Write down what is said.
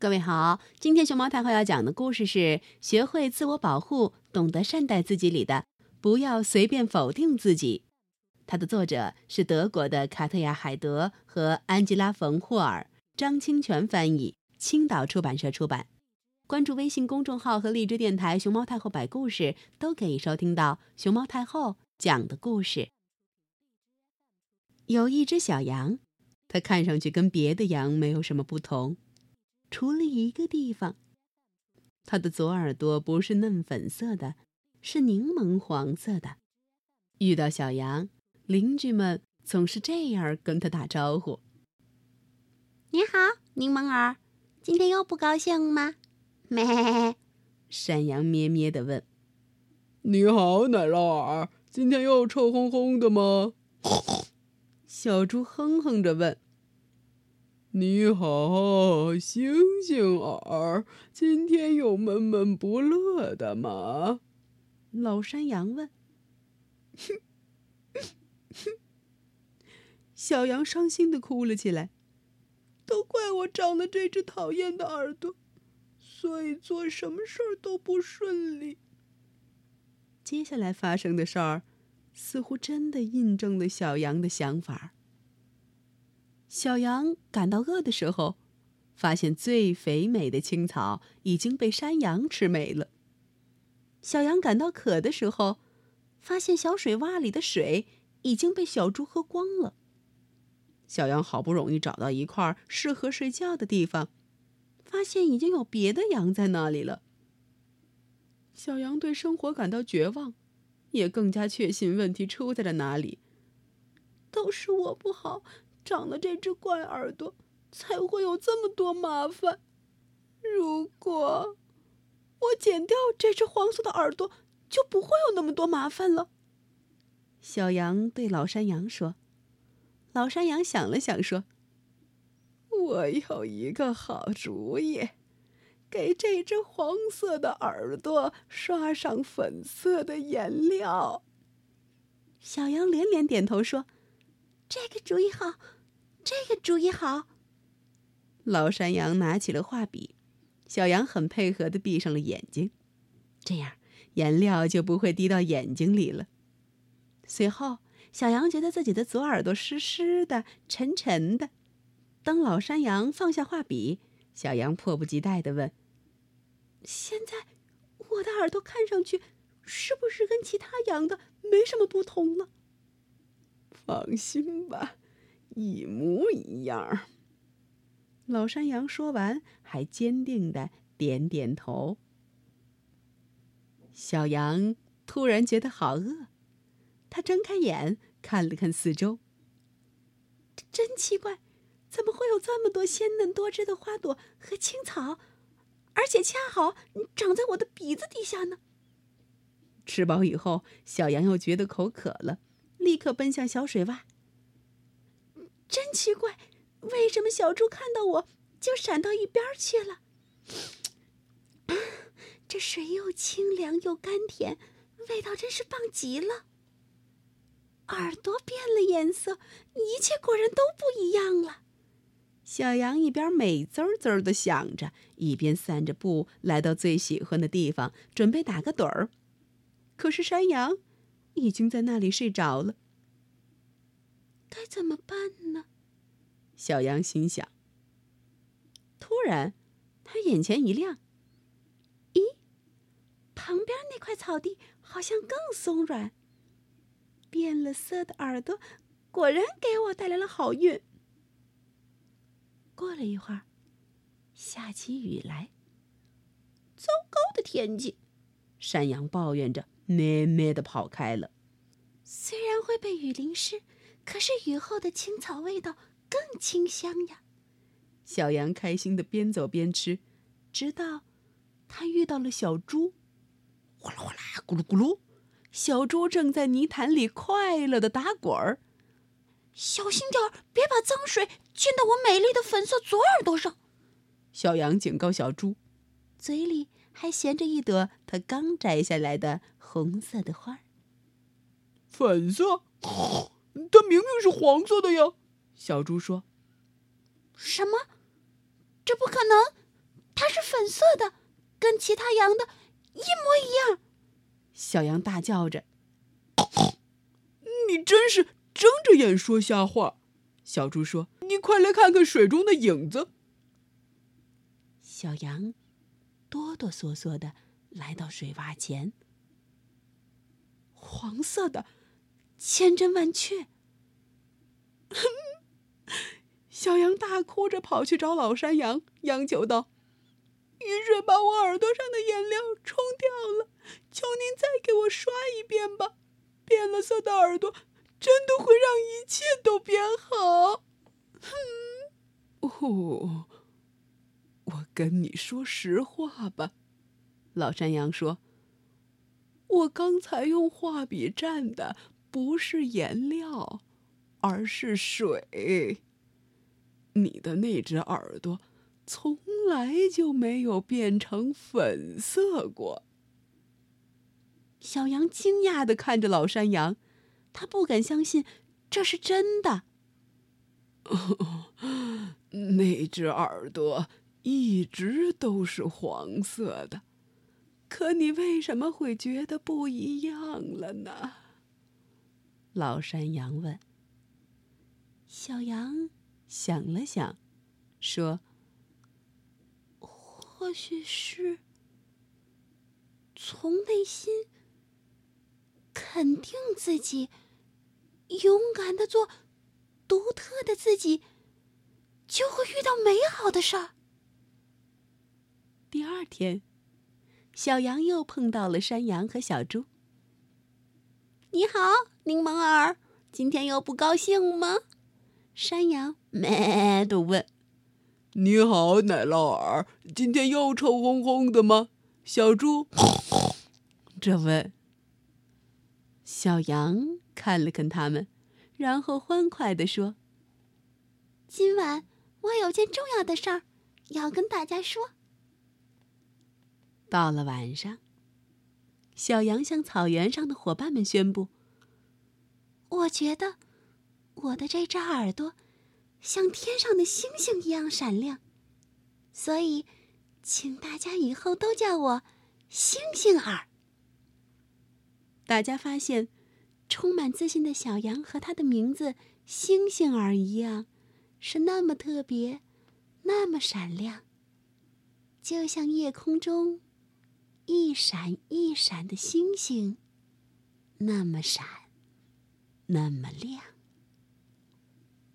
各位好，今天熊猫太后要讲的故事是《学会自我保护，懂得善待自己》里的“不要随便否定自己”。它的作者是德国的卡特亚·海德和安吉拉·冯霍尔，张清泉翻译，青岛出版社出版。关注微信公众号和荔枝电台“熊猫太后摆故事”，都可以收听到熊猫太后讲的故事。有一只小羊，它看上去跟别的羊没有什么不同。除了一个地方，它的左耳朵不是嫩粉色的，是柠檬黄色的。遇到小羊，邻居们总是这样跟他打招呼：“你好，柠檬耳，今天又不高兴吗？”咩，山羊咩咩的问：“你好，奶酪耳，今天又臭烘烘的吗？”小猪哼哼着问。你好，星星儿，今天有闷闷不乐的吗？老山羊问。小羊伤心的哭了起来。都怪我长了这只讨厌的耳朵，所以做什么事儿都不顺利。接下来发生的事儿，似乎真的印证了小羊的想法。小羊感到饿的时候，发现最肥美的青草已经被山羊吃没了。小羊感到渴的时候，发现小水洼里的水已经被小猪喝光了。小羊好不容易找到一块适合睡觉的地方，发现已经有别的羊在那里了。小羊对生活感到绝望，也更加确信问题出在了哪里。都是我不好。长了这只怪耳朵，才会有这么多麻烦。如果我剪掉这只黄色的耳朵，就不会有那么多麻烦了。小羊对老山羊说：“老山羊想了想说，我有一个好主意，给这只黄色的耳朵刷上粉色的颜料。”小羊连连点头说：“这个主意好。”这个主意好。老山羊拿起了画笔，小羊很配合的闭上了眼睛，这样颜料就不会滴到眼睛里了。随后，小羊觉得自己的左耳朵湿湿的、沉沉的。当老山羊放下画笔，小羊迫不及待的问：“现在我的耳朵看上去是不是跟其他羊的没什么不同了？”放心吧。一模一样。老山羊说完，还坚定的点点头。小羊突然觉得好饿，它睁开眼看了看四周。真奇怪，怎么会有这么多鲜嫩多汁的花朵和青草，而且恰好长在我的鼻子底下呢？吃饱以后，小羊又觉得口渴了，立刻奔向小水洼。真奇怪，为什么小猪看到我就闪到一边去了？这水又清凉又甘甜，味道真是棒极了。耳朵变了颜色，一切果然都不一样了。小羊一边美滋滋的想着，一边散着步来到最喜欢的地方，准备打个盹儿。可是山羊已经在那里睡着了。该怎么办呢？小羊心想。突然，他眼前一亮。咦，旁边那块草地好像更松软。变了色的耳朵，果然给我带来了好运。过了一会儿，下起雨来。糟糕的天气！山羊抱怨着，咩咩的跑开了。虽然会被雨淋湿。可是雨后的青草味道更清香呀！小羊开心的边走边吃，直到它遇到了小猪。呼啦呼啦，咕噜咕噜，小猪正在泥潭里快乐的打滚儿。小心点儿，别把脏水溅到我美丽的粉色左耳朵上！小羊警告小猪，嘴里还衔着一朵它刚摘下来的红色的花。粉色。它明明是黄色的呀！小猪说：“什么？这不可能！它是粉色的，跟其他羊的一模一样。小羊大叫着：“你真是睁着眼说瞎话！”小猪说：“你快来看看水中的影子。”小羊哆哆嗦嗦的来到水洼前，黄色的，千真万确。小羊大哭着跑去找老山羊，央求道：“雨水把我耳朵上的颜料冲掉了，求您再给我刷一遍吧！变了色的耳朵真的会让一切都变好。”哦，我跟你说实话吧，老山羊说：“我刚才用画笔蘸的不是颜料，而是水。”你的那只耳朵，从来就没有变成粉色过。小羊惊讶的看着老山羊，他不敢相信这是真的。那只耳朵一直都是黄色的，可你为什么会觉得不一样了呢？老山羊问。小羊。想了想，说：“或许是从内心肯定自己，勇敢的做独特的自己，就会遇到美好的事儿。”第二天，小羊又碰到了山羊和小猪。“你好，柠檬耳，今天又不高兴吗？”山羊咩的问：“你好，奶酪耳，今天又臭烘烘的吗？”小猪这问。小羊看了看他们，然后欢快的说：“今晚我有件重要的事儿要跟大家说。”到了晚上，小羊向草原上的伙伴们宣布：“我觉得。”我的这只耳朵，像天上的星星一样闪亮，所以，请大家以后都叫我星星耳。大家发现，充满自信的小羊和它的名字星星耳一样，是那么特别，那么闪亮，就像夜空中一闪一闪的星星，那么闪，那么亮。